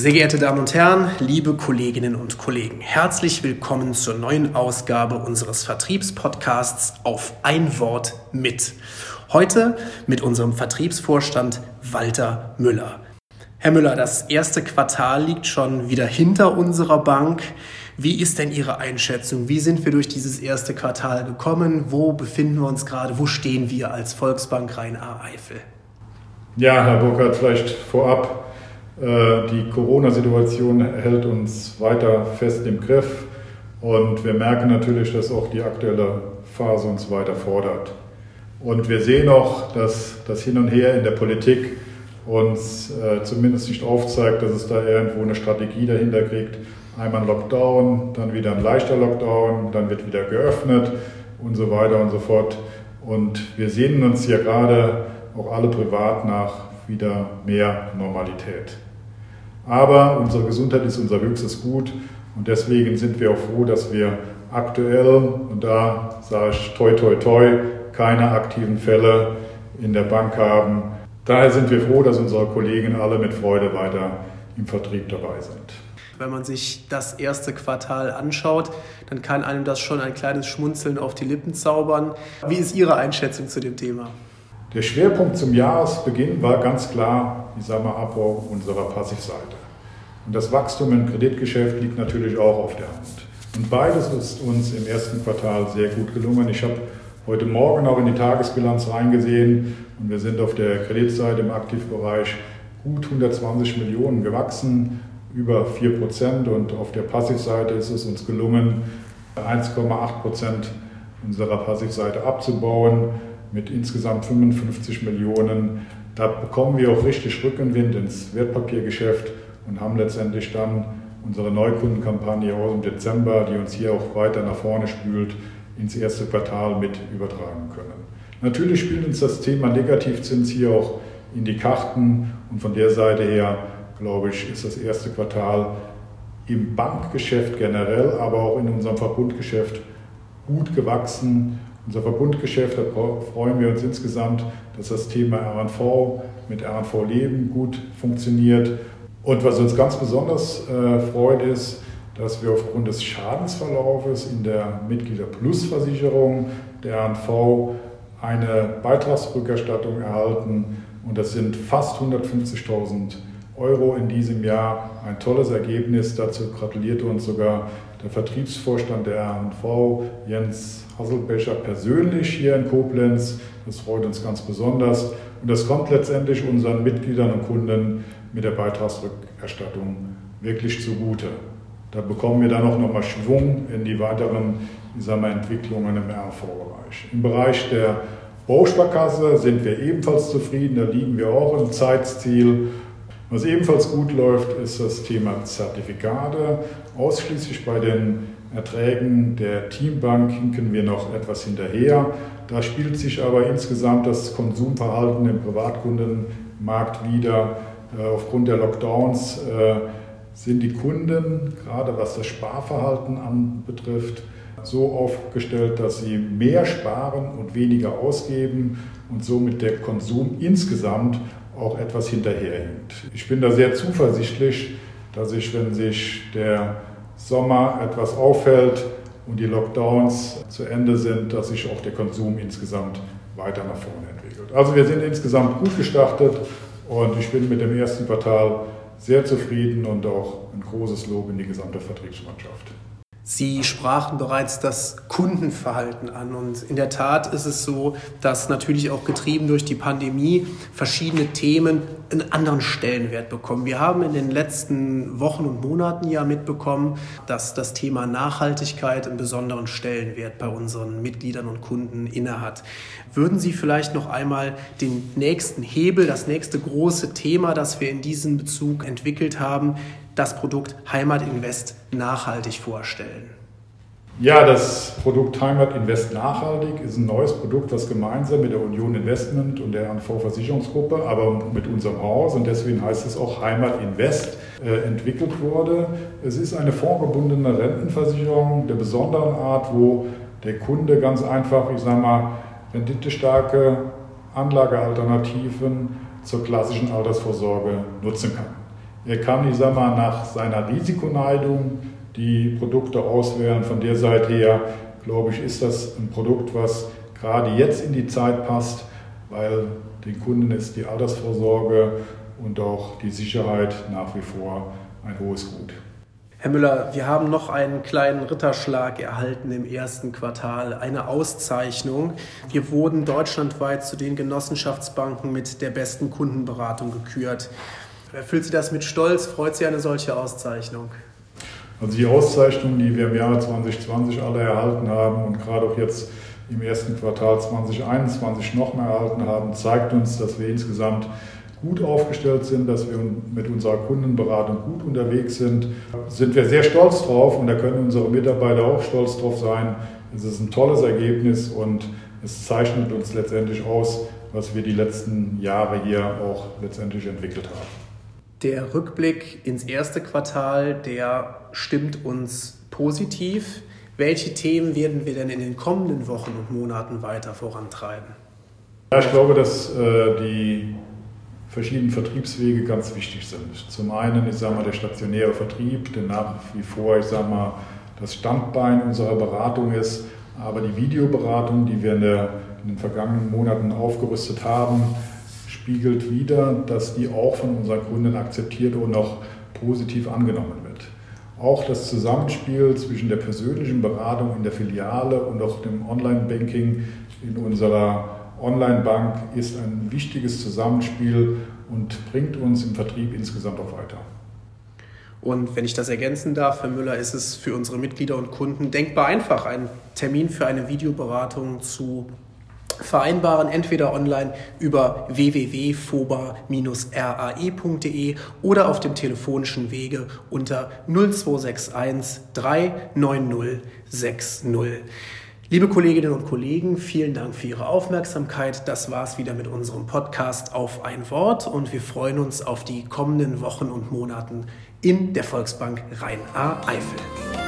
Sehr geehrte Damen und Herren, liebe Kolleginnen und Kollegen, herzlich willkommen zur neuen Ausgabe unseres Vertriebspodcasts auf ein Wort mit. Heute mit unserem Vertriebsvorstand Walter Müller. Herr Müller, das erste Quartal liegt schon wieder hinter unserer Bank. Wie ist denn Ihre Einschätzung? Wie sind wir durch dieses erste Quartal gekommen? Wo befinden wir uns gerade? Wo stehen wir als Volksbank Rhein-A-Eifel? Ja, Herr Burkhardt, vielleicht vorab die Corona-Situation hält uns weiter fest im Griff und wir merken natürlich, dass auch die aktuelle Phase uns weiter fordert. Und wir sehen auch, dass das Hin und Her in der Politik uns äh, zumindest nicht aufzeigt, dass es da irgendwo eine Strategie dahinter kriegt. Einmal ein Lockdown, dann wieder ein leichter Lockdown, dann wird wieder geöffnet und so weiter und so fort. Und wir sehnen uns ja gerade auch alle privat nach wieder mehr Normalität. Aber unsere Gesundheit ist unser höchstes Gut und deswegen sind wir auch froh, dass wir aktuell, und da sage ich toi toi toi, keine aktiven Fälle in der Bank haben. Daher sind wir froh, dass unsere Kollegen alle mit Freude weiter im Vertrieb dabei sind. Wenn man sich das erste Quartal anschaut, dann kann einem das schon ein kleines Schmunzeln auf die Lippen zaubern. Wie ist Ihre Einschätzung zu dem Thema? Der Schwerpunkt zum Jahresbeginn war ganz klar, ich sage mal, Abbau unserer Passivseite. Und das Wachstum im Kreditgeschäft liegt natürlich auch auf der Hand. Und beides ist uns im ersten Quartal sehr gut gelungen. Ich habe heute Morgen auch in die Tagesbilanz reingesehen und wir sind auf der Kreditseite im Aktivbereich gut 120 Millionen gewachsen, über 4 Prozent. Und auf der Passivseite ist es uns gelungen, 1,8 Prozent unserer Passivseite abzubauen mit insgesamt 55 Millionen. Da bekommen wir auch richtig Rückenwind ins Wertpapiergeschäft und haben letztendlich dann unsere Neukundenkampagne aus dem Dezember, die uns hier auch weiter nach vorne spült, ins erste Quartal mit übertragen können. Natürlich spielt uns das Thema Negativzins hier auch in die Karten und von der Seite her, glaube ich, ist das erste Quartal im Bankgeschäft generell, aber auch in unserem Verbundgeschäft gut gewachsen unser Verbundgeschäft, da freuen wir uns insgesamt, dass das Thema RNV mit RNV Leben gut funktioniert. Und was uns ganz besonders äh, freut, ist, dass wir aufgrund des Schadensverlaufes in der Mitglieder-Plus-Versicherung der RNV eine Beitragsrückerstattung erhalten. Und das sind fast 150.000 Euro in diesem Jahr. Ein tolles Ergebnis. Dazu gratulierte uns sogar der Vertriebsvorstand der RNV, Jens Hasselbecher, persönlich hier in Koblenz. Das freut uns ganz besonders. Und das kommt letztendlich unseren Mitgliedern und Kunden mit der Beitragsrückerstattung wirklich zugute. Da bekommen wir dann auch nochmal Schwung in die weiteren Entwicklungen im RNV-Bereich. Im Bereich der Bausparkasse sind wir ebenfalls zufrieden, da liegen wir auch im Zeitziel was ebenfalls gut läuft, ist das Thema Zertifikate. Ausschließlich bei den Erträgen der Teambank hinken wir noch etwas hinterher. Da spielt sich aber insgesamt das Konsumverhalten im Privatkundenmarkt wieder. Äh, aufgrund der Lockdowns äh, sind die Kunden, gerade was das Sparverhalten anbetrifft, so aufgestellt, dass sie mehr sparen und weniger ausgeben und somit der Konsum insgesamt auch etwas hinterherhinkt. Ich bin da sehr zuversichtlich, dass ich, wenn sich der Sommer etwas auffällt und die Lockdowns zu Ende sind, dass sich auch der Konsum insgesamt weiter nach vorne entwickelt. Also wir sind insgesamt gut gestartet und ich bin mit dem ersten Quartal sehr zufrieden und auch ein großes Lob in die gesamte Vertriebsmannschaft. Sie sprachen bereits das Kundenverhalten an. Und in der Tat ist es so, dass natürlich auch getrieben durch die Pandemie verschiedene Themen einen anderen Stellenwert bekommen. Wir haben in den letzten Wochen und Monaten ja mitbekommen, dass das Thema Nachhaltigkeit einen besonderen Stellenwert bei unseren Mitgliedern und Kunden innehat. Würden Sie vielleicht noch einmal den nächsten Hebel, das nächste große Thema, das wir in diesem Bezug entwickelt haben, das Produkt Heimat Invest nachhaltig vorstellen? Ja, das Produkt Heimat Invest Nachhaltig ist ein neues Produkt, das gemeinsam mit der Union Investment und der RNV Versicherungsgruppe, aber mit unserem Haus und deswegen heißt es auch Heimat Invest, äh, entwickelt wurde. Es ist eine vorgebundene Rentenversicherung der besonderen Art, wo der Kunde ganz einfach, ich sage mal, renditestarke Anlagealternativen zur klassischen Altersvorsorge nutzen kann. Er kann, ich sag mal, nach seiner Risikoneigung die Produkte auswählen. Von der Seite her, glaube ich, ist das ein Produkt, was gerade jetzt in die Zeit passt, weil den Kunden ist die Altersvorsorge und auch die Sicherheit nach wie vor ein hohes Gut. Herr Müller, wir haben noch einen kleinen Ritterschlag erhalten im ersten Quartal, eine Auszeichnung. Wir wurden deutschlandweit zu den Genossenschaftsbanken mit der besten Kundenberatung gekürt. Erfüllt Sie das mit Stolz? Freut Sie eine solche Auszeichnung? Also die Auszeichnung, die wir im Jahre 2020 alle erhalten haben und gerade auch jetzt im ersten Quartal 2021 noch mehr erhalten haben, zeigt uns, dass wir insgesamt gut aufgestellt sind, dass wir mit unserer Kundenberatung gut unterwegs sind, sind wir sehr stolz drauf und da können unsere Mitarbeiter auch stolz drauf sein. Es ist ein tolles Ergebnis und es zeichnet uns letztendlich aus, was wir die letzten Jahre hier auch letztendlich entwickelt haben. Der Rückblick ins erste Quartal, der stimmt uns positiv. Welche Themen werden wir denn in den kommenden Wochen und Monaten weiter vorantreiben? Ja, ich glaube, dass äh, die verschiedenen Vertriebswege ganz wichtig sind. Zum einen, ich sage mal, der stationäre Vertrieb, der nach wie vor, ich sage mal, das Standbein unserer Beratung ist, aber die Videoberatung, die wir in, der, in den vergangenen Monaten aufgerüstet haben, spiegelt wieder, dass die auch von unseren Kunden akzeptiert und auch positiv angenommen wird. Auch das Zusammenspiel zwischen der persönlichen Beratung in der Filiale und auch dem Online-Banking in unserer Online-Bank ist ein wichtiges Zusammenspiel und bringt uns im Vertrieb insgesamt auch weiter. Und wenn ich das ergänzen darf, Herr Müller, ist es für unsere Mitglieder und Kunden denkbar einfach, einen Termin für eine Videoberatung zu vereinbaren, entweder online über www.foba-rae.de oder auf dem telefonischen Wege unter 0261 390 60. Liebe Kolleginnen und Kollegen, vielen Dank für Ihre Aufmerksamkeit. Das war es wieder mit unserem Podcast auf ein Wort und wir freuen uns auf die kommenden Wochen und Monaten in der Volksbank Rhein-A-Eifel.